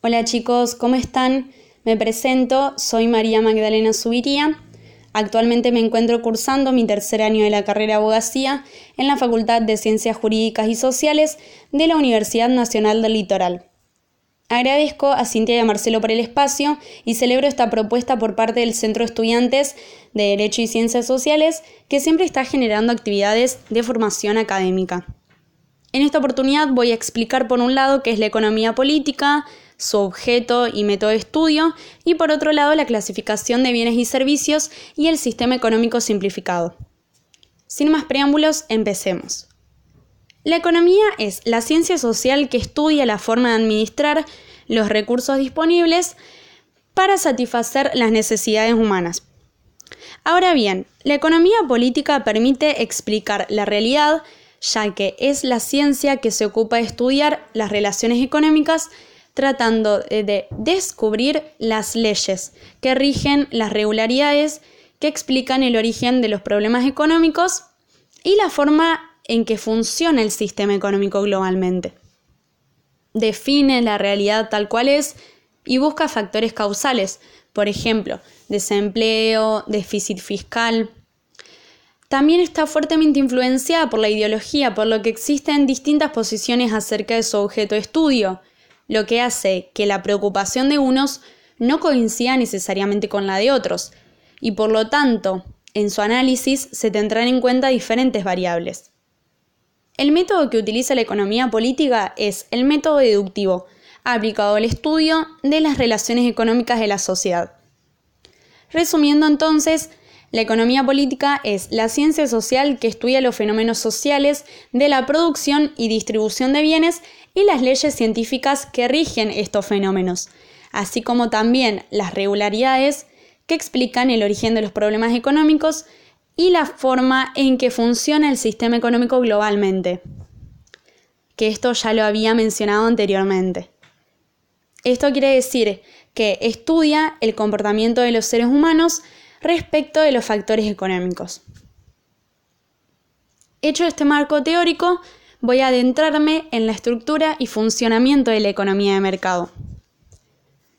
Hola chicos, ¿cómo están? Me presento, soy María Magdalena Subiría. Actualmente me encuentro cursando mi tercer año de la carrera de abogacía en la Facultad de Ciencias Jurídicas y Sociales de la Universidad Nacional del Litoral. Agradezco a Cintia y a Marcelo por el espacio y celebro esta propuesta por parte del Centro de Estudiantes de Derecho y Ciencias Sociales que siempre está generando actividades de formación académica. En esta oportunidad voy a explicar por un lado qué es la economía política, su objeto y método de estudio, y por otro lado la clasificación de bienes y servicios y el sistema económico simplificado. Sin más preámbulos, empecemos. La economía es la ciencia social que estudia la forma de administrar los recursos disponibles para satisfacer las necesidades humanas. Ahora bien, la economía política permite explicar la realidad, ya que es la ciencia que se ocupa de estudiar las relaciones económicas tratando de descubrir las leyes que rigen las regularidades que explican el origen de los problemas económicos y la forma en que funciona el sistema económico globalmente. Define la realidad tal cual es y busca factores causales, por ejemplo, desempleo, déficit fiscal. También está fuertemente influenciada por la ideología, por lo que existen distintas posiciones acerca de su objeto de estudio, lo que hace que la preocupación de unos no coincida necesariamente con la de otros, y por lo tanto, en su análisis se tendrán en cuenta diferentes variables. El método que utiliza la economía política es el método deductivo, aplicado al estudio de las relaciones económicas de la sociedad. Resumiendo entonces, la economía política es la ciencia social que estudia los fenómenos sociales de la producción y distribución de bienes y las leyes científicas que rigen estos fenómenos, así como también las regularidades que explican el origen de los problemas económicos y la forma en que funciona el sistema económico globalmente, que esto ya lo había mencionado anteriormente. Esto quiere decir que estudia el comportamiento de los seres humanos respecto de los factores económicos. Hecho este marco teórico, voy a adentrarme en la estructura y funcionamiento de la economía de mercado.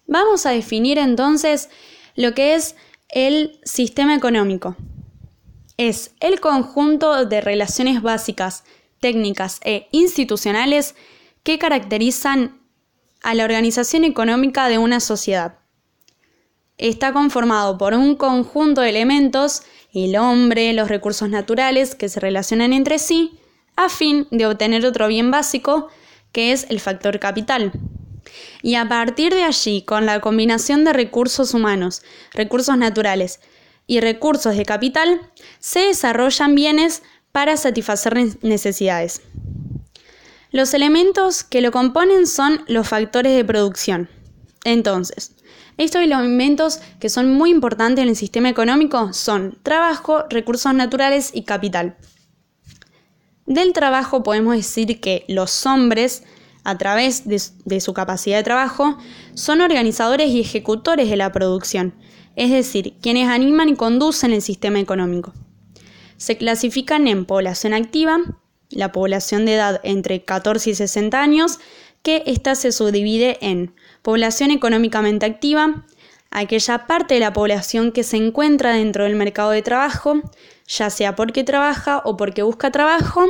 Vamos a definir entonces lo que es el sistema económico es el conjunto de relaciones básicas, técnicas e institucionales que caracterizan a la organización económica de una sociedad. Está conformado por un conjunto de elementos, el hombre, los recursos naturales que se relacionan entre sí, a fin de obtener otro bien básico, que es el factor capital. Y a partir de allí, con la combinación de recursos humanos, recursos naturales y recursos de capital, se desarrollan bienes para satisfacer necesidades. Los elementos que lo componen son los factores de producción. Entonces, estos elementos que son muy importantes en el sistema económico son trabajo, recursos naturales y capital. Del trabajo podemos decir que los hombres, a través de, su capacidad de trabajo, son organizadores y ejecutores de la producción, es decir, quienes animan y conducen el sistema económico. Se clasifican en población activa, la población de edad entre 14 y 60 años, que ésta se subdivide en población económicamente activa, aquella parte de la población que se encuentra dentro del mercado de trabajo, ya sea porque trabaja o porque busca trabajo,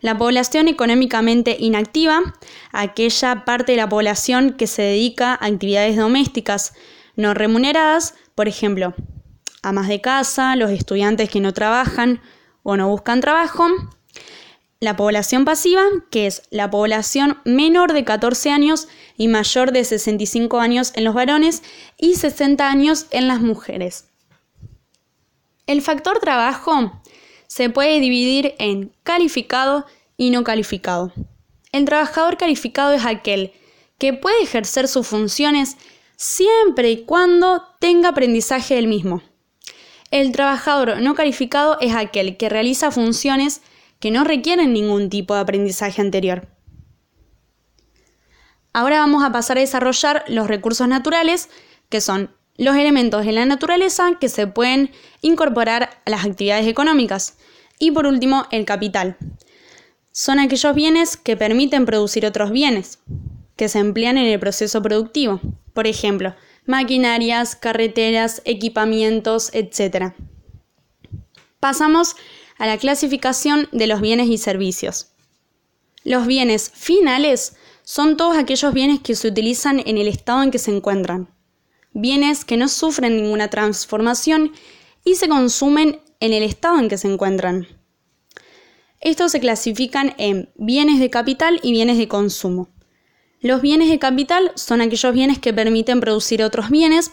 la población económicamente inactiva, aquella parte de la población que se dedica a actividades domésticas, no remuneradas, por ejemplo, amas de casa, los estudiantes que no trabajan o no buscan trabajo, la población pasiva, que es la población menor de 14 años y mayor de 65 años en los varones y 60 años en las mujeres. El factor trabajo se puede dividir en calificado y no calificado. El trabajador calificado es aquel que puede ejercer sus funciones siempre y cuando tenga aprendizaje del mismo. El trabajador no calificado es aquel que realiza funciones que no requieren ningún tipo de aprendizaje anterior. Ahora vamos a pasar a desarrollar los recursos naturales, que son los elementos de la naturaleza que se pueden incorporar a las actividades económicas. Y por último, el capital. Son aquellos bienes que permiten producir otros bienes. que se emplean en el proceso productivo. Por ejemplo, maquinarias, carreteras, equipamientos, etc. Pasamos a la clasificación de los bienes y servicios. Los bienes finales son todos aquellos bienes que se utilizan en el estado en que se encuentran. Bienes que no sufren ninguna transformación y se consumen en el estado en que se encuentran. Estos se clasifican en bienes de capital y bienes de consumo. Los bienes de capital son aquellos bienes que permiten producir otros bienes.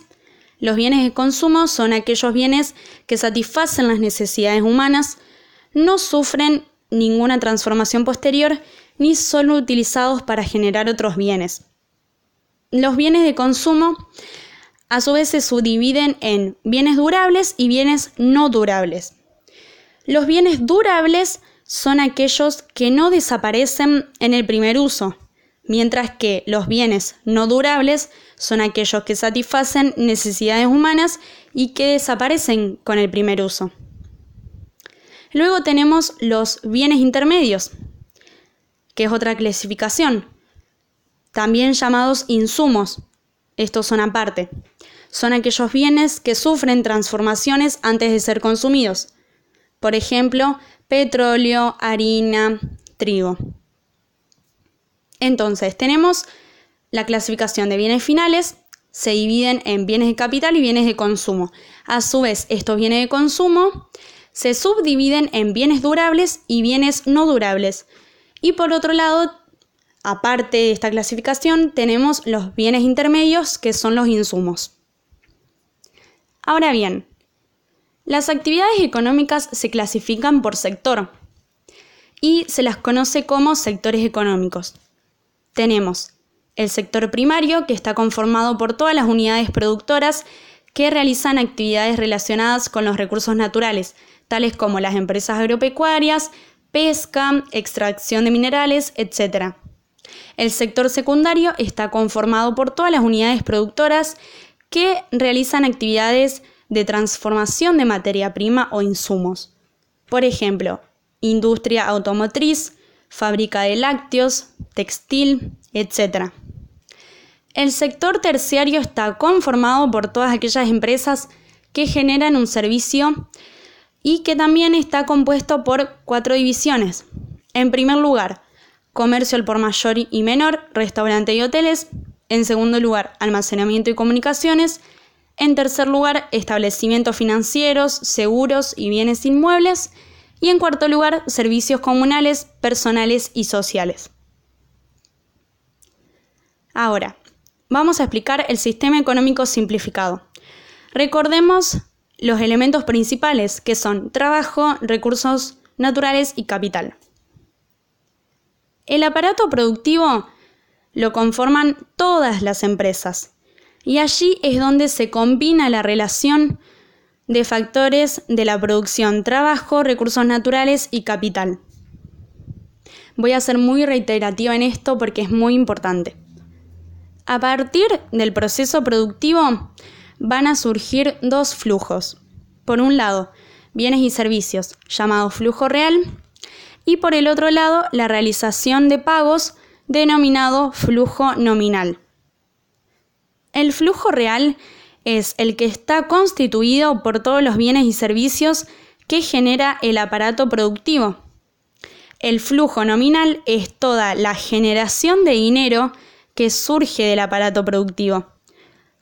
Los bienes de consumo son aquellos bienes que satisfacen las necesidades humanas, no sufren ninguna transformación posterior ni son utilizados para generar otros bienes. Los bienes de consumo a su vez se subdividen en bienes durables y bienes no durables. Los bienes durables son aquellos que no desaparecen en el primer uso, mientras que los bienes no durables son aquellos que satisfacen necesidades humanas y que desaparecen con el primer uso. Luego tenemos los bienes intermedios, que es otra clasificación, también llamados insumos. Estos son aparte. Son aquellos bienes que sufren transformaciones antes de ser consumidos. Por ejemplo, petróleo, harina, trigo. Entonces, tenemos la clasificación de bienes finales, se dividen en bienes de capital y bienes de consumo. A su vez, estos bienes de consumo se subdividen en bienes durables y bienes no durables. Y por otro lado, aparte de esta clasificación, tenemos los bienes intermedios, que son los insumos. Ahora bien, las actividades económicas se clasifican por sector y se las conoce como sectores económicos. Tenemos el sector primario, que está conformado por todas las unidades productoras que realizan actividades relacionadas con los recursos naturales, tales como las empresas agropecuarias, pesca, extracción de minerales, etc. El sector secundario está conformado por todas las unidades productoras que realizan actividades de transformación de materia prima o insumos. Por ejemplo, industria automotriz, fábrica de lácteos, textil, etc. El sector terciario está conformado por todas aquellas empresas que generan un servicio y que también está compuesto por cuatro divisiones. En primer lugar, comercio al por mayor y menor, restaurante y hoteles. En segundo lugar, almacenamiento y comunicaciones. En tercer lugar, establecimientos financieros, seguros y bienes inmuebles. Y en cuarto lugar, servicios comunales, personales y sociales. Ahora, vamos a explicar el sistema económico simplificado. Recordemos los elementos principales, que son trabajo, recursos naturales y capital. El aparato productivo lo conforman todas las empresas y allí es donde se combina la relación de factores de la producción, trabajo, recursos naturales y capital. Voy a ser muy reiterativa en esto porque es muy importante. A partir del proceso productivo van a surgir dos flujos. Por un lado, bienes y servicios, llamado flujo real, y por el otro lado, la realización de pagos, denominado flujo nominal. El flujo real es el que está constituido por todos los bienes y servicios que genera el aparato productivo. El flujo nominal es toda la generación de dinero que surge del aparato productivo.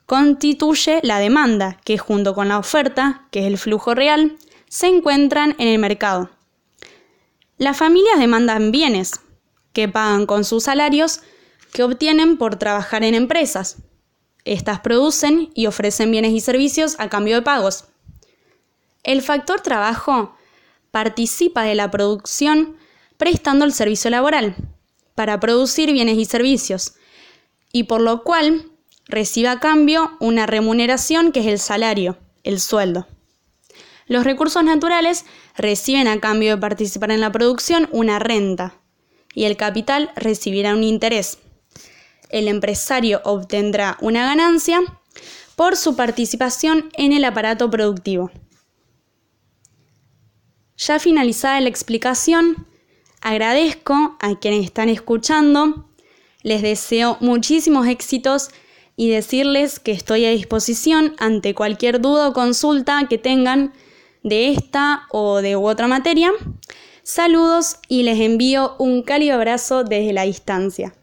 Constituye la demanda, que junto con la oferta, que es el flujo real, se encuentran en el mercado. Las familias demandan bienes, que pagan con sus salarios que obtienen por trabajar en empresas, estas producen y ofrecen bienes y servicios a cambio de pagos. El factor trabajo participa de la producción prestando el servicio laboral para producir bienes y servicios y por lo cual recibe a cambio una remuneración que es el salario, el sueldo. Los recursos naturales reciben a cambio de participar en la producción una renta y el capital recibirá un interés el empresario obtendrá una ganancia por su participación en el aparato productivo. Ya finalizada la explicación, agradezco a quienes están escuchando Les deseo muchísimos éxitos y decirles que estoy a disposición ante cualquier duda o consulta que tengan de esta o de otra materia. Saludos y les envío un cálido abrazo desde la distancia.